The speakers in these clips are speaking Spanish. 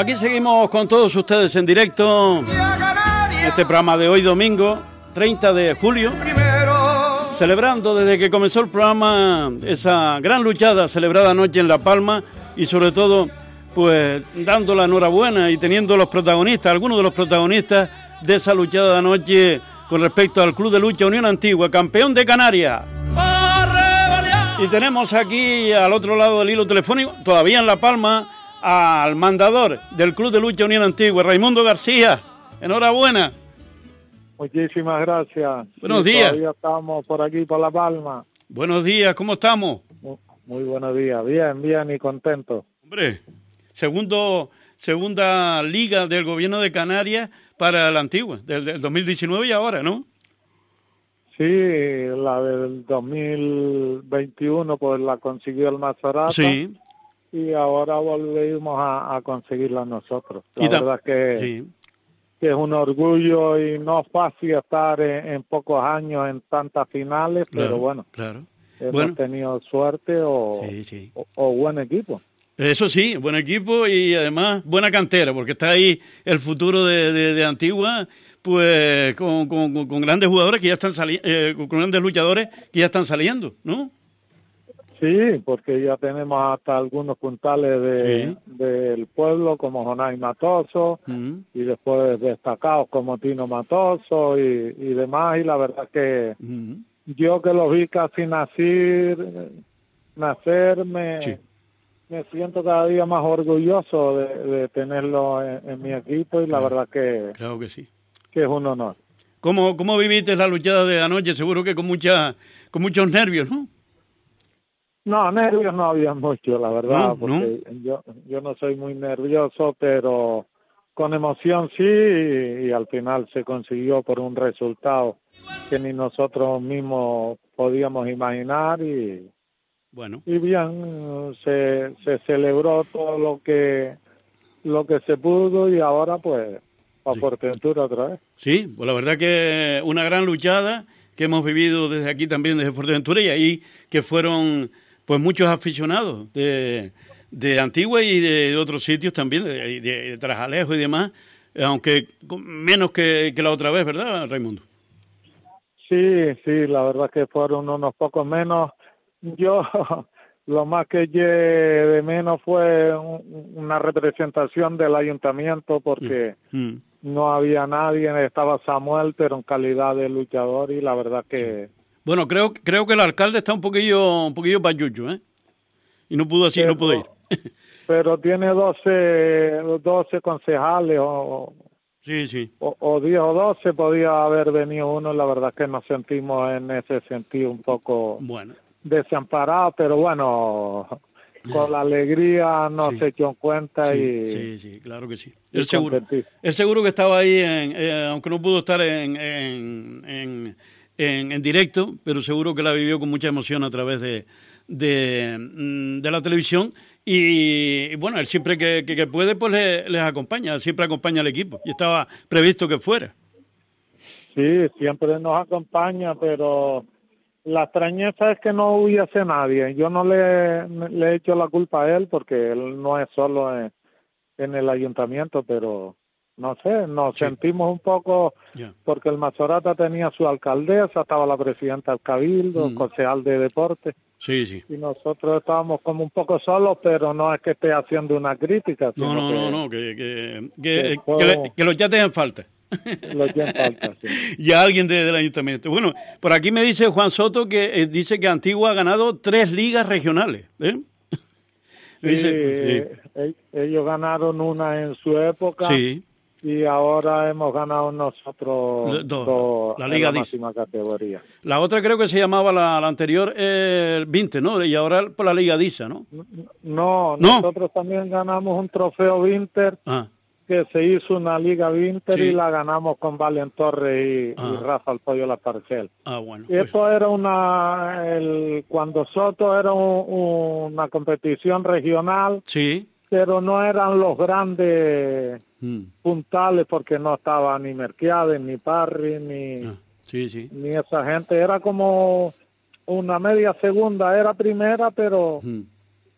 aquí seguimos con todos ustedes en directo. Este programa de hoy domingo, 30 de julio. Celebrando desde que comenzó el programa esa gran luchada celebrada anoche en La Palma y sobre todo pues dando la enhorabuena y teniendo los protagonistas, algunos de los protagonistas de esa luchada de anoche con respecto al Club de Lucha Unión Antigua, campeón de Canarias. Y tenemos aquí al otro lado del hilo telefónico, todavía en La Palma, al mandador del Club de Lucha Unión Antigua, Raimundo García. Enhorabuena. Muchísimas gracias. Buenos días. Todavía estamos por aquí, por La Palma. Buenos días, ¿cómo estamos? Muy, buenos días, bien, bien y contento. Hombre, segundo, segunda liga del gobierno de Canarias para la antigua, del 2019 y ahora, ¿no? Sí, la del 2021 pues la consiguió el Maserati. Sí. Y ahora volvimos a, conseguirla nosotros. La verdad que, que es un orgullo y no fácil estar en, pocos años en tantas finales, pero bueno, claro. hemos tenido suerte o, o, buen equipo. Eso sí, buen equipo y además buena cantera, porque está ahí el futuro de, de Antigua pues con, con, grandes jugadores que ya están saliendo, eh, con grandes luchadores que ya están saliendo, ¿no? Sí, porque ya tenemos hasta algunos puntales de, del pueblo como Jonay Matoso y después destacados como Tino Matoso y, demás y la verdad que yo que los vi casi nacer, nacer me, me siento cada día más orgulloso de, tenerlo en, mi equipo y la verdad que... Claro que sí que es un honor. ¿Cómo, cómo viviste la luchada de anoche? Seguro que con mucha, con muchos nervios, ¿no? No, nervios no había mucho, la verdad, porque Yo, yo no soy muy nervioso, pero con emoción sí, y, al final se consiguió por un resultado que ni nosotros mismos podíamos imaginar y bueno. y bien se, se celebró todo lo que lo que se pudo y ahora pues a Fuerteventura otra vez. Sí, pues la verdad que una gran luchada que hemos vivido desde aquí también, desde Fuerteventura, y ahí que fueron pues muchos aficionados de, de Antigua y de otros sitios también, de, de, Trajalejo y demás, aunque menos que, que la otra vez, ¿verdad, Raimundo? Sí, sí, la verdad que fueron unos pocos menos. Yo lo más que de menos fue una representación del ayuntamiento porque mm, mm no había nadie, estaba Samuel, pero en calidad de luchador y la verdad que... Bueno, creo creo que el alcalde está un poquillo un poquillo payucho, ¿eh? Y no pudo así, no pudo ir. pero tiene 12, 12 concejales o... Sí, sí. O, o 10 o 12 podía haber venido uno, la verdad que nos sentimos en ese sentido un poco bueno. desamparados, pero bueno, con la alegría nos se echó en cuenta y... Sí, sí, claro que sí. Es seguro, es seguro que estaba ahí, en, eh, aunque no pudo estar en, en, en, directo, pero seguro que la vivió con mucha emoción a través de, de, mm, la televisión y, bueno, él siempre que, puede pues les acompaña, siempre acompaña al equipo y estaba previsto que fuera. Sí, siempre nos acompaña, pero la extrañeza es que no hubiese nadie. Yo no le, le he hecho la culpa a él porque él no es solo en, el ayuntamiento, pero no sé, nos sentimos un poco porque el Mazorata tenía su alcaldesa, estaba la presidenta del Cabildo, mm. concejal de deporte. Sí, sí. Y nosotros estábamos como un poco solos, pero no es que esté haciendo una crítica. No, no, no, no, que, que, que, que, los ya tengan falta. y a alguien del ayuntamiento. Bueno, por aquí me dice Juan Soto que eh, dice que Antigua ha ganado tres ligas regionales. ¿eh? dice, Ellos ganaron una en su época. Y ahora hemos ganado nosotros dos, la liga máxima categoría. La otra creo que se llamaba la, anterior el 20, ¿no? Y ahora por la Liga DISA, ¿no? No, nosotros también ganamos un trofeo Winter. Ah que se hizo una liga Winter y la ganamos con Valen Torres y, ah. Rafa el Pollo La Parcel. Ah, bueno. Y eso pues. era una, el, cuando Soto era una competición regional. Sí. Pero no eran los grandes mm. puntales porque no estaba ni Merquiades, ni Parry, ni, ah, sí, sí. ni esa gente. Era como una media segunda, era primera, pero... Mm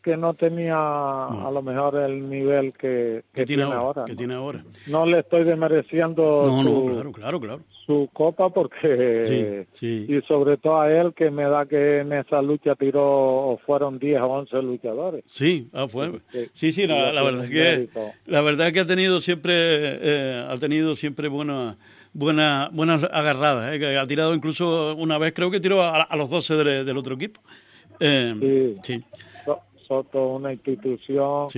que no tenía a lo mejor el nivel que, tiene, ahora. Que tiene ahora. No le estoy demereciendo no, su, no, claro, claro, claro. su copa porque... Y sobre todo a él que me da que en esa lucha tiró, fueron 10 o 11 luchadores. Sí, ah, fue. Sí, sí, la, verdad es que... La verdad es que ha tenido siempre, eh, ha tenido siempre buena buena, buenas agarradas. ¿eh? Ha tirado incluso una vez, creo que tiró a, los 12 del otro equipo. Eh, sí. Soto, una institución.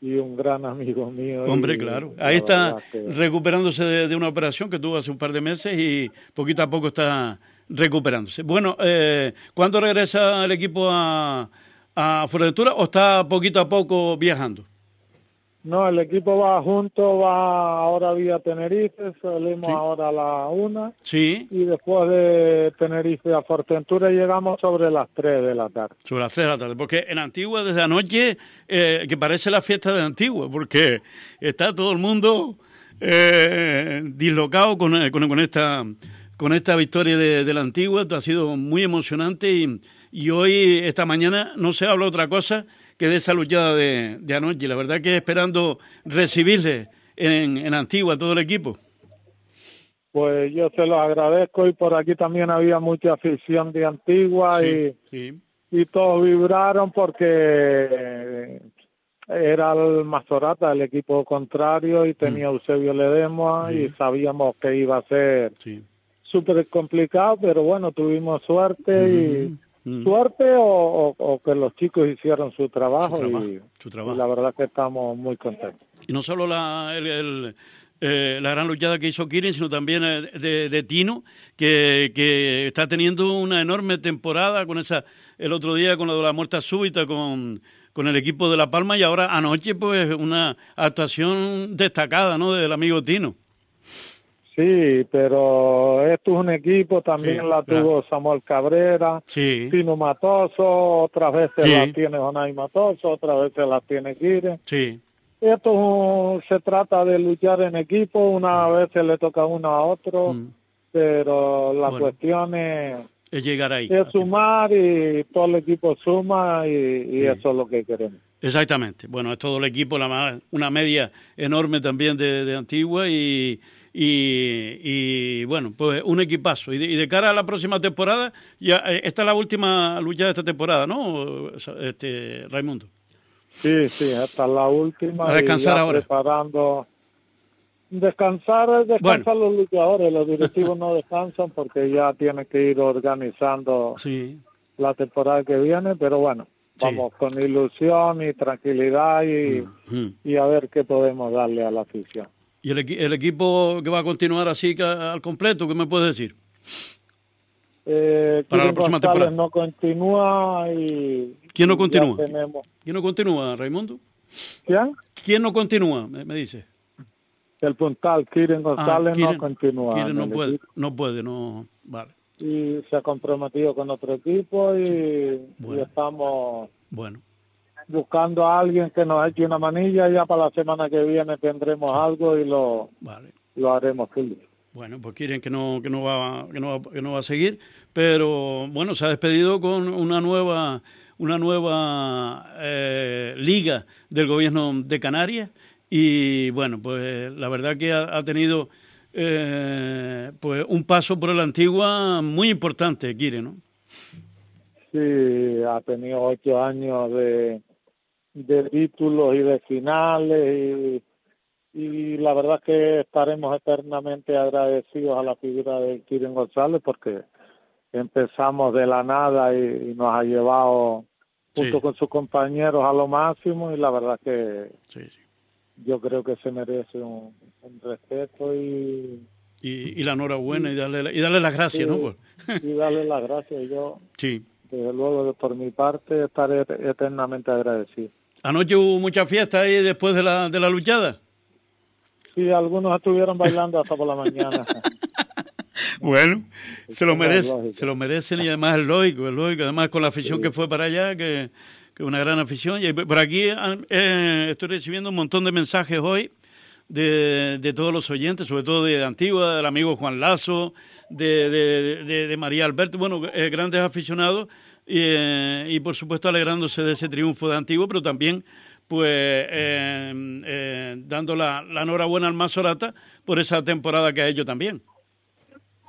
Y un gran amigo mío. Hombre, claro. Ahí está recuperándose de, una operación que tuvo hace un par de meses y poquito a poco está recuperándose. Bueno, eh, ¿cuándo regresa el equipo a, a Fuerteventura o está poquito a poco viajando? No, el equipo va junto, va ahora vía Tenerife, salimos ahora a la una. Sí. Y después de Tenerife a Fortentura llegamos sobre las tres de la tarde. Sobre las tres de la tarde, porque en Antigua desde anoche, eh, que parece la fiesta de Antigua, porque está todo el mundo eh, dislocado con, eh, con, esta con esta victoria de, la Antigua, esto ha sido muy emocionante y, y hoy, esta mañana, no se habla otra cosa que de esa luchada de, de anoche. La verdad que esperando recibirle en, en Antigua todo el equipo. Pues yo se lo agradezco y por aquí también había mucha afición de Antigua y, y todos vibraron porque era el Mazorata, el equipo contrario, y tenía mm. Eusebio Ledesma y sabíamos que iba a ser súper complicado, pero bueno, tuvimos suerte y Mm. suerte o, que los chicos hicieron su trabajo, y, la verdad que estamos muy contentos. Y no solo la, eh, la gran luchada que hizo Kirin, sino también eh, de, Tino, que, que, está teniendo una enorme temporada con esa el otro día con lo de la muerte súbita con, con el equipo de La Palma y ahora anoche pues una actuación destacada ¿no? del amigo Tino. Sí, pero esto es un equipo, también la tuvo Samuel Cabrera, sí. Tino Matoso, otras veces la tiene Jonay Matoso, otras veces la tiene Kire. Sí. Esto se trata de luchar en equipo, una vez se le toca uno a otro, mm. pero la cuestión es, es, llegar ahí. Es sumar y todo el equipo suma y, eso es lo que queremos. Exactamente. Bueno, es todo el equipo, la, una media enorme también de, de Antigua y y, bueno, pues un equipazo. Y de, cara a la próxima temporada, ya eh, esta es la última lucha de esta temporada, ¿no, este Raimundo? Sí, sí, esta es la última. A descansar ahora. Preparando. Descansar, descansar los luchadores, los directivos no descansan porque ya tienen que ir organizando sí. la temporada que viene, pero bueno, vamos con ilusión y tranquilidad y, y a ver qué podemos darle a la afición. ¿Y el, equipo que va a continuar así al completo, qué me puedes decir? Eh, Para la próxima temporada. no continúa y... ¿Quién no continúa? ¿Quién no continúa, Raimundo? ¿Quién? ¿Quién no continúa, me, dice? El puntal, Kiren ah, González no continúa. Kiren no puede, no puede, no... Vale. Y se ha comprometido con otro equipo y, y estamos... Bueno buscando a alguien que nos eche una manilla. Ya para la semana que viene tendremos algo y lo, lo haremos Bueno, pues quieren que no que no va que no va, que no va a seguir, pero bueno, se ha despedido con una nueva una nueva eh, liga del gobierno de Canarias y bueno, pues la verdad que ha, tenido eh, pues un paso por la antigua muy importante, quiere, ¿no? Sí, ha tenido ocho años de, de títulos y de finales y, la verdad que estaremos eternamente agradecidos a la figura de Kiren González porque empezamos de la nada y, nos ha llevado junto con sus compañeros a lo máximo y la verdad que yo creo que se merece un, respeto y, y, la enhorabuena y darle, y darle las gracias, ¿no? y darle las gracias. Yo, sí. desde luego, por mi parte, estaré eternamente agradecido. ¿Anoche hubo mucha fiesta ahí después de la, de la luchada? Sí, algunos estuvieron bailando hasta por la mañana. bueno, se lo merecen, se lo merecen y además es lógico, es lógico, además con la afición que fue para allá, que, que una gran afición. Y por aquí eh, estoy recibiendo un montón de mensajes hoy de, de, todos los oyentes, sobre todo de Antigua, del amigo Juan Lazo, de, de, de María Alberto, bueno, eh, grandes aficionados y, por supuesto alegrándose de ese triunfo de Antiguo, pero también pues eh, dando la, enhorabuena al Masorata por esa temporada que ha hecho también.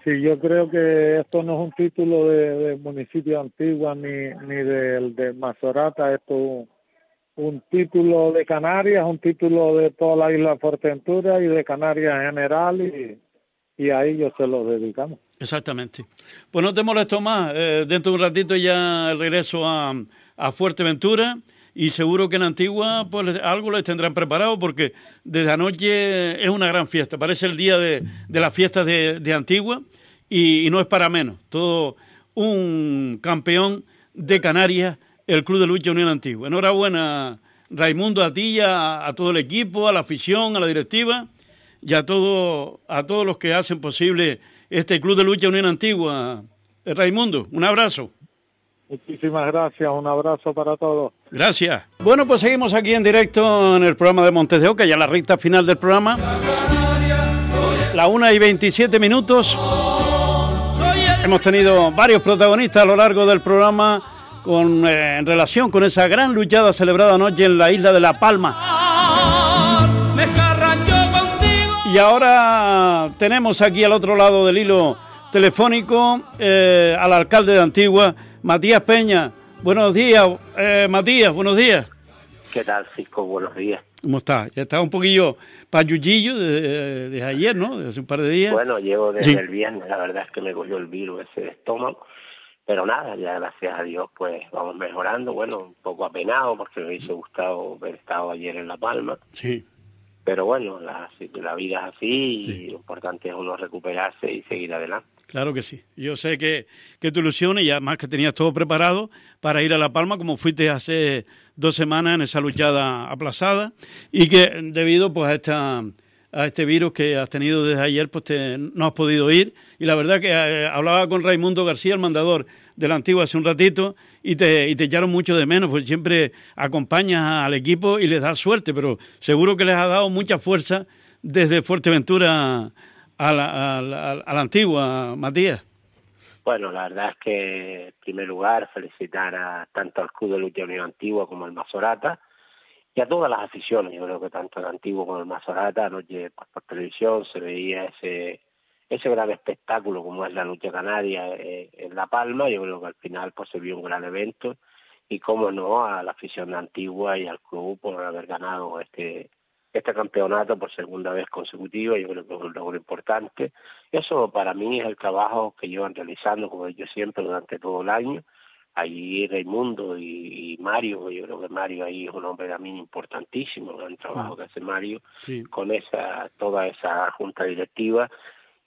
Sí, yo creo que esto no es un título de, municipio antiguo ni, ni del de Mazorata, esto es un, título de Canarias, un título de toda la isla de Fuerteventura y de Canarias en general y, y a ellos se lo dedicamos. Exactamente. Pues no te molesto más, eh, dentro de un ratito ya regreso a, a Fuerteventura y seguro que en Antigua pues algo les tendrán preparado porque desde anoche es una gran fiesta, parece el día de, de las fiestas de, de Antigua y, no es para menos, todo un campeón de Canarias, el Club de Lucha Unión Antigua. Enhorabuena Raimundo, a ti, a, a todo el equipo, a la afición, a la directiva y a, todo, a todos los que hacen posible este Club de Lucha Unión Antigua. Raimundo, un abrazo. Muchísimas gracias, un abrazo para todos. Gracias. Bueno, pues seguimos aquí en directo en el programa de Montes de Oca, ya la recta final del programa. La una y 27 minutos. Hemos tenido varios protagonistas a lo largo del programa con, eh, en relación con esa gran luchada celebrada anoche en la isla de La Palma. Y ahora tenemos aquí al otro lado del hilo telefónico eh, al alcalde de Antigua, Matías Peña. Buenos días, eh, Matías, buenos días. ¿Qué tal, Cisco? Buenos días. ¿Cómo está? Ya está un poquillo payullillo desde de ayer, ¿no? De hace un par de días. Bueno, llevo desde el viernes, la verdad es que me cogió el virus ese de estómago. Pero nada, ya gracias a Dios pues vamos mejorando. Bueno, un poco apenado porque me hubiese gustado haber estado ayer en La Palma. Sí. Pero bueno, la, la vida es así y lo importante es uno recuperarse y seguir adelante. Claro que sí. Yo sé que, que tu ilusión y además que tenías todo preparado para ir a La Palma como fuiste hace dos semanas en esa luchada aplazada y que debido pues a esta a este virus que has tenido desde ayer, pues no has podido ir. Y la verdad que eh, hablaba con Raimundo García, el mandador de la antigua, hace un ratito, y te, y te echaron mucho de menos, porque siempre acompañas al equipo y les das suerte, pero seguro que les ha dado mucha fuerza desde Fuerteventura a la, a la, antigua, Matías? Bueno, la verdad es que en primer lugar felicitar a tanto al Club de Lucha Unión Antigua como al Mazorata y a todas las aficiones. Yo creo que tanto el Antiguo como el Mazorata, anoche pues, por televisión se veía ese ese gran espectáculo como es la lucha canaria eh, en La Palma. Yo creo que al final pues se vio un gran evento y cómo no a la afición antigua y al club por haber ganado este este campeonato por segunda vez consecutiva, yo creo que es un logro importante. Eso para mí es el trabajo que llevan realizando, como yo siempre, durante todo el año. Allí Raimundo y, Mario, yo creo que Mario ahí es un hombre también importantísimo, el gran trabajo que hace Mario con esa toda esa junta directiva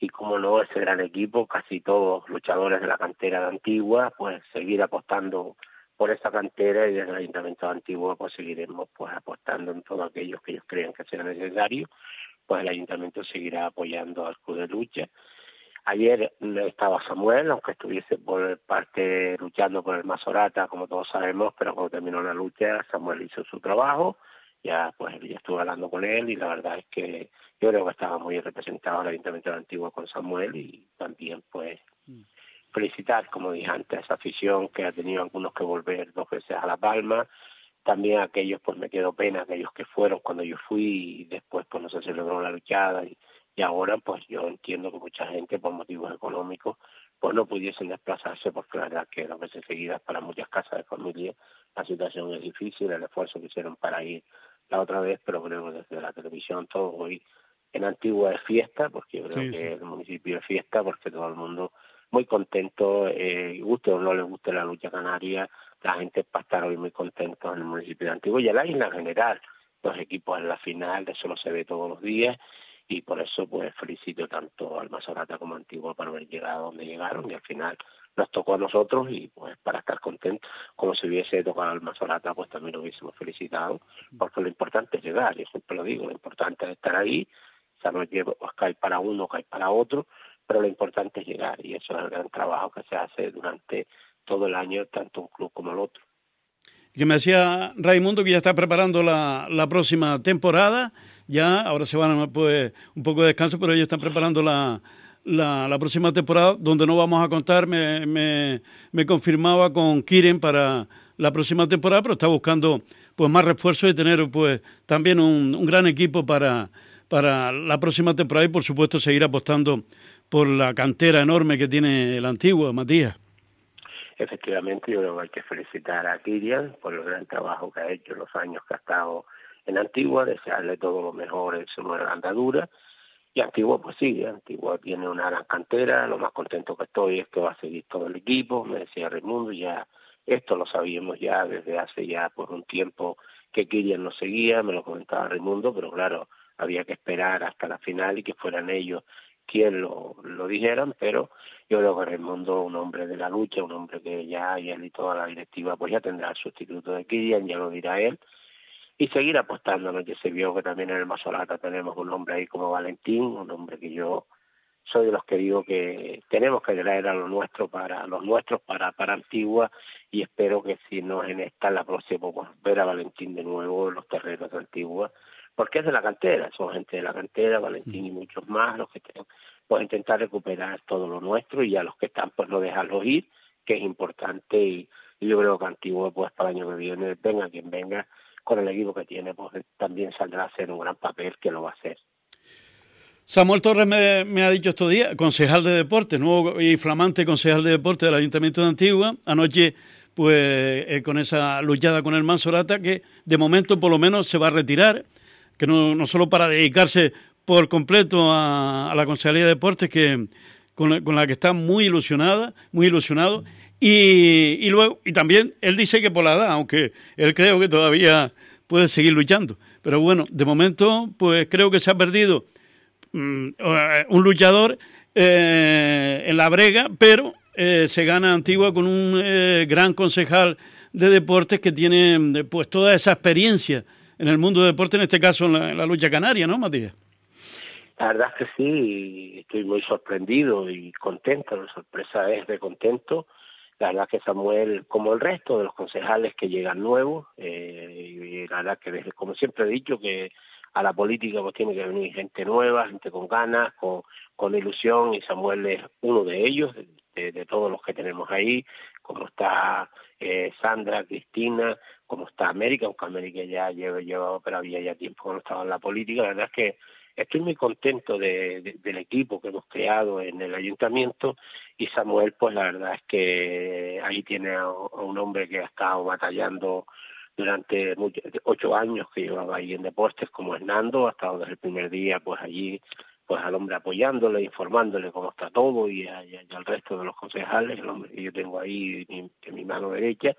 y como no ese gran equipo, casi todos luchadores de la cantera de Antigua, pues seguir apostando por esa cantera y desde el Ayuntamiento Antiguo pues seguiremos pues apostando en todo aquello que ellos crean que sea necesario, pues el Ayuntamiento seguirá apoyando al Club de Lucha. Ayer estaba Samuel, aunque estuviese por parte luchando por el Mazorata, como todos sabemos, pero cuando terminó la lucha, Samuel hizo su trabajo, ya pues ya estuve hablando con él y la verdad es que yo creo que estaba muy representado el Ayuntamiento Antiguo con Samuel y también pues mm. felicitar, como dije antes, a esa afición que ha tenido algunos que volver dos veces a La Palma, también a aquellos, pues me quedó pena, aquellos que fueron cuando yo fui y después pues no se celebró la luchada y, y ahora pues yo entiendo que mucha gente por motivos económicos pues no pudiesen desplazarse porque la verdad que dos veces seguidas para muchas casas de familia la situación es difícil, el esfuerzo que hicieron para ir la otra vez, pero creo que desde la televisión todo hoy en Antigua es fiesta, porque yo creo que el municipio es fiesta, porque todo el mundo muy contento, eh, guste o no le guste la lucha canaria, la gente va a estar hoy muy contento en el municipio de Antigua y en la isla en general. Los equipos en la final, eso no se ve todos los días y por eso pues felicito tanto al Mazorata como a Antigua por haber llegado donde llegaron y al final nos tocó a nosotros y pues para estar contentos, como si hubiese tocado al Mazorata pues también lo hubiésemos felicitado, porque lo importante es llegar, yo siempre lo digo, lo importante es estar ahí, o sea, no llevo, pues, cae para uno, cae para otro, pero lo importante es llegar y eso es el gran trabajo que se hace durante todo el año, tanto un club como el otro. Que me decía Raimundo que ya está preparando la, la próxima temporada, ya ahora se van pues un poco de descanso, pero ellos están preparando la, la, próxima temporada, donde no vamos a contar, me, me, confirmaba con Kiren para la próxima temporada, pero está buscando pues más refuerzos y tener pues también un, un gran equipo para, para la próxima temporada y por supuesto seguir apostando por la cantera enorme que tiene el antiguo, Matías. Efectivamente, yo creo que hay que felicitar a Kirian por el gran trabajo que ha hecho los años que ha estado en Antigua, desearle todo lo mejor en su nueva andadura. Y Antigua, pues sí, Antigua tiene una gran cantera, lo más contento que estoy es que va a seguir todo el equipo, me decía Raimundo, ya esto lo sabíamos ya desde hace ya por un tiempo que Kirian no seguía, me lo comentaba Raimundo, pero claro, había que esperar hasta la final y que fueran ellos quien lo, lo dijeran, pero yo creo que Raimundo, un hombre de la lucha, un hombre que ya, y él y toda la directiva, pues ya tendrá el sustituto de Kirian, ya lo dirá él, y seguir apostándonos, que se vio que también en el Masolata tenemos un hombre ahí como Valentín, un hombre que yo soy de los que digo que tenemos que traer a los nuestros para los nuestros para para Antigua y espero que si no en esta la próxima pues, ver a Valentín de nuevo en los terrenos de Antigua porque es de la cantera, son gente de la cantera, Valentín y muchos más, los que tenemos, pues intentar recuperar todo lo nuestro y a los que están pues no dejarlos ir, que es importante y, yo creo que Antigua pues para el año que viene, venga quien venga, con el equipo que tiene, pues también saldrá a hacer un gran papel que lo va a hacer. Samuel Torres me, ha dicho estos días, concejal de deporte, nuevo y flamante concejal de deporte del Ayuntamiento de Antigua, anoche pues eh, con esa luchada con el Mansorata, que de momento por lo menos se va a retirar, que no, solo para dedicarse por completo a, la Consejería de Deportes, que con la, que está muy ilusionada, muy ilusionado, y, luego, y también él dice que por la edad, aunque él creo que todavía puede seguir luchando. Pero bueno, de momento, pues creo que se ha perdido mm, eh, un luchador eh, en la brega, pero eh, se gana Antigua con un gran concejal de deportes que tiene pues toda esa experiencia en el mundo de deporte, en este caso en la, lucha canaria, ¿no, Matías? La verdad es que sí, estoy muy sorprendido y contento, la sorpresa es de contento. La verdad que Samuel, como el resto de los concejales que llegan nuevos, eh, y la verdad que como siempre he dicho, que a la política pues tiene que venir gente nueva, gente con ganas, con, con ilusión, y Samuel es uno de ellos, de, todos los que tenemos ahí, como está eh, Sandra, Cristina, como está América, aunque América ya lleva, lleva, pero había ya tiempo que no estaba en la política, la verdad es que estoy muy contento del equipo que hemos creado en el ayuntamiento y Samuel, pues la verdad es que ahí tiene a, un hombre que ha estado batallando durante ocho años que llevaba ahí en deportes como Hernando, ha estado desde el primer día pues allí pues al hombre apoyándole, informándole cómo está todo y, al resto de los concejales, el hombre que yo tengo ahí en mi mano derecha,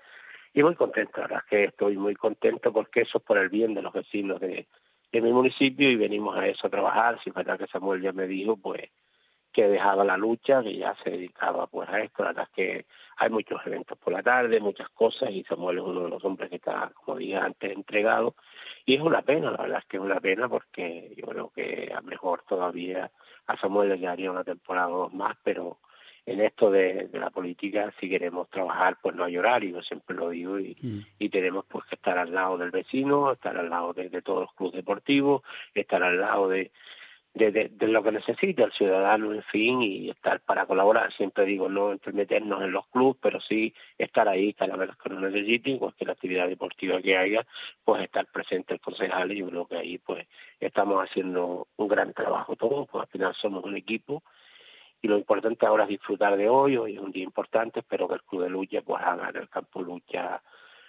y muy contento, la verdad es que estoy muy contento porque eso es por el bien de los vecinos de, mi municipio y venimos a eso a trabajar. Si verdad que Samuel ya me dijo pues que dejaba la lucha, que ya se dedicaba pues a esto, la verdad es que hay muchos eventos por la tarde, muchas cosas y Samuel es uno de los hombres que está, como dije antes, entregado y es una pena, la verdad es que es una pena porque yo creo que a mejor todavía a Samuel le quedaría una temporada o dos más, pero en esto de, la política, si queremos trabajar, pues no hay horario, siempre lo digo, y, mm. y tenemos pues que estar al lado del vecino, estar al lado de, todos los clubes deportivos, estar al lado de, de, lo que necesita el ciudadano, en fin, y estar para colaborar. Siempre digo, no meternos en los clubes, pero sí estar ahí cada vez que lo necesiten, cualquier actividad deportiva que haya, pues estar presente el concejal, y yo creo que ahí pues estamos haciendo un gran trabajo todos, pues al final somos un equipo, y lo importante ahora es disfrutar de hoy, hoy es un día importante, espero que el Club de Lucha pues haga en el campo lucha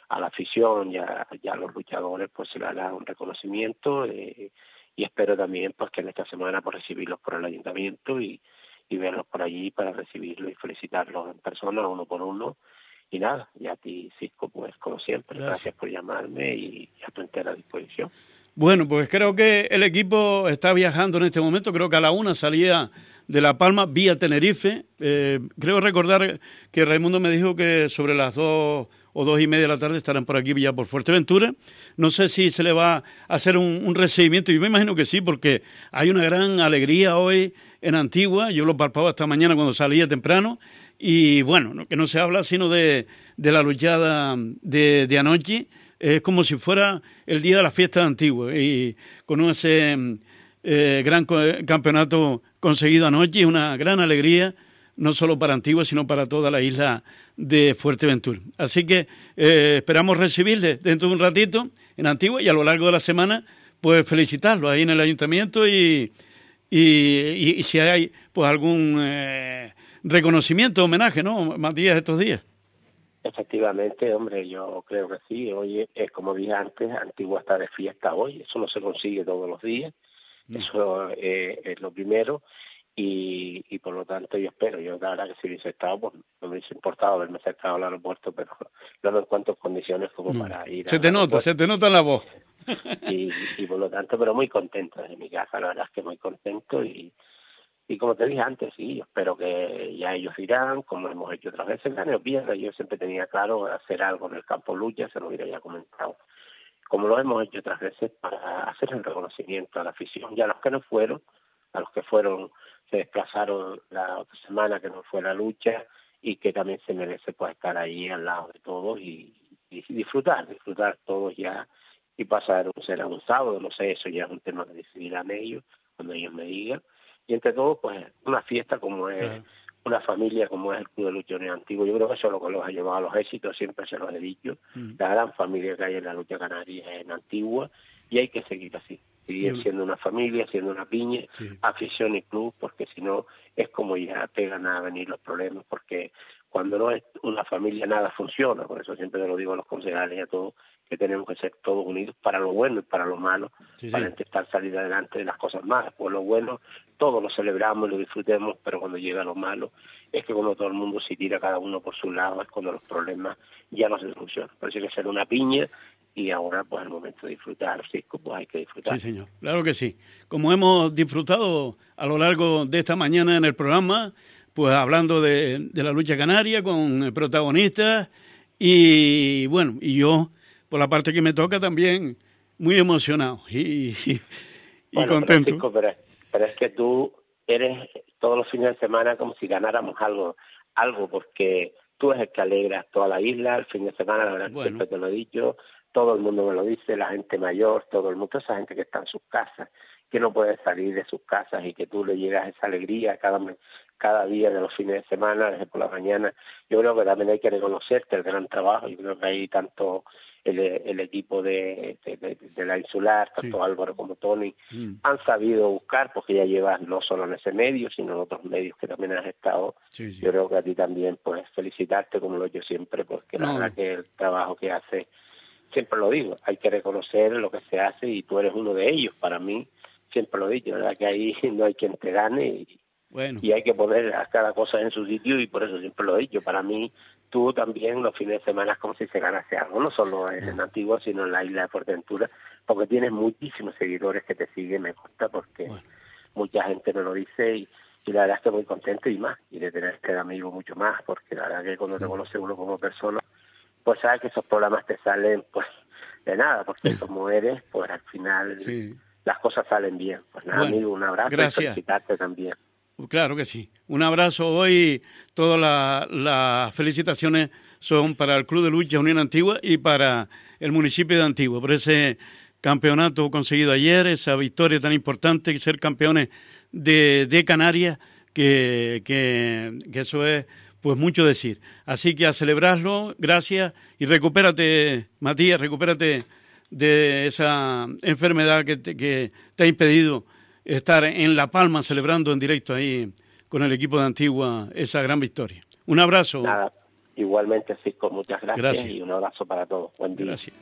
a la afición y a, los luchadores pues se le haga un reconocimiento eh, y espero también pues que en esta semana pues recibirlos por el ayuntamiento y, verlos por allí para recibirlos y felicitarlos en persona uno por uno y nada, y a ti Cisco pues como siempre, gracias, por llamarme y, y a tu entera disposición. Bueno, pues creo que el equipo está viajando en este momento, creo que a la una salía de La Palma vía Tenerife. Eh, creo recordar que Raimundo me dijo que sobre las dos o dos y media de la tarde estarán por aquí ya por Fuerteventura. No sé si se le va a hacer un, recibimiento, yo me imagino que sí, porque hay una gran alegría hoy en Antigua. Yo lo palpaba esta mañana cuando salía temprano. Y bueno, que no se habla sino de, de la luchada de, de anoche. Es como si fuera el día de la fiesta Antigua. Y con ese eh, gran campeonato conseguido anoche una gran alegría, no solo para Antigua, sino para toda la isla de Fuerteventura. Así que eh, esperamos recibirle dentro de un ratito en Antigua y a lo largo de la semana, pues felicitarlo ahí en el ayuntamiento y, y, si hay pues algún eh, reconocimiento, homenaje, ¿no, Matías, estos días? Efectivamente, hombre, yo creo que sí. Hoy es como dije antes, Antigua está de fiesta hoy, eso no se consigue todos los días. Eso eh, es lo primero. Y, y, por lo tanto yo espero, yo la verdad que si hubiese estado, pues no me hubiese importado haberme acercado al aeropuerto, pero no en cuantas condiciones como para ir. Se te nota, se te nota la voz. Y, y, por lo tanto, pero muy contento de mi casa, la verdad es que muy contento y, y como te dije antes, sí, espero que ya ellos irán, como hemos hecho otras veces, gane o pierda, yo siempre tenía claro hacer algo en el campo lucha, se lo hubiera ya comentado como lo hemos hecho otras veces, para hacer el reconocimiento a la afición y a los que no fueron, a los que fueron, se desplazaron la otra semana que no fue la lucha y que también se merece pues estar ahí al lado de todos y, disfrutar, disfrutar todos ya y pasar un ser un sábado, no sé, eso ya es un tema que decidirán ellos cuando ellos me digan. Y entre todos, pues una fiesta como es una familia como es el Club de Lucha Unión Antiguo. Yo creo que eso es lo que los ha llevado a los éxitos, siempre se los he dicho. Mm. La gran familia que hay en la lucha canaria en Antigua y hay que seguir así, seguir siendo una familia, siendo una piña, afición y club, porque si no es como ya pegan a venir los problemas, porque cuando no es una familia nada funciona, por eso siempre lo digo a los concejales y a todos, que tenemos que ser todos unidos para lo bueno y para lo malo, para intentar salir adelante de las cosas malas. Por lo bueno, todos lo celebramos, lo disfrutemos, pero cuando llega lo malo, es que cuando todo el mundo se tira cada uno por su lado, es cuando los problemas ya no se solucionan. Por eso hay que ser una piña y ahora pues el momento de disfrutar, sí, pues hay que disfrutar. Sí, señor, claro que sí. Como hemos disfrutado a lo largo de esta mañana en el programa, pues hablando de, la lucha canaria con protagonistas y bueno, y yo por la parte que me toca también muy emocionado y, contento. Pero, pero, es que tú eres todos los fines de semana como si ganáramos algo, algo porque tú eres el que alegras toda la isla, el fin de semana, la verdad siempre te lo he dicho, todo el mundo me lo dice, la gente mayor, todo el mundo, esa gente que está en sus casas, que no puede salir de sus casas y que tú le llegas esa alegría cada, cada día de los fines de semana, desde por la mañana. Yo creo que también hay que reconocerte el gran trabajo. Yo creo que hay tanto el, equipo de, la insular, tanto Álvaro como Tony, mm. han sabido buscar, porque ya llevas no solo en ese medio, sino en otros medios que también has estado. Yo creo que a ti también, pues felicitarte, como lo yo siempre, porque la verdad que el trabajo que hace, siempre lo digo, hay que reconocer lo que se hace y tú eres uno de ellos. Para mí, siempre lo he dicho, verdad que ahí no hay quien te gane y, y hay que poner a cada cosa en su sitio y por eso siempre lo he dicho. Para mí, tú también los fines de semana es como si se ganase algo, no solo en el Antigua, sino en la isla de Fuerteventura, porque tienes muchísimos seguidores que te siguen, me gusta porque mucha gente me lo dice y, la verdad estoy muy contento y más, y de tener este amigo mucho más, porque la verdad que cuando te conoce uno como persona, pues sabes que esos programas te salen pues de nada, porque como eres, pues al final las cosas salen bien. Pues nada, amigo, un abrazo y felicitarte también. Claro que sí. Un abrazo hoy. Todas las felicitaciones son para el Club de Lucha Unión Antigua y para el municipio de Antigua por ese campeonato conseguido ayer, esa victoria tan importante, ser campeones de, Canarias, que, eso es pues mucho decir. Así que a celebrarlo, gracias y recupérate, Matías, recupérate de esa enfermedad que te ha impedido estar en La Palma celebrando en directo ahí con el equipo de Antigua esa gran victoria. Un abrazo. Nada, igualmente, Cisco, muchas gracias, y un abrazo para todos. Buen día. Gracias.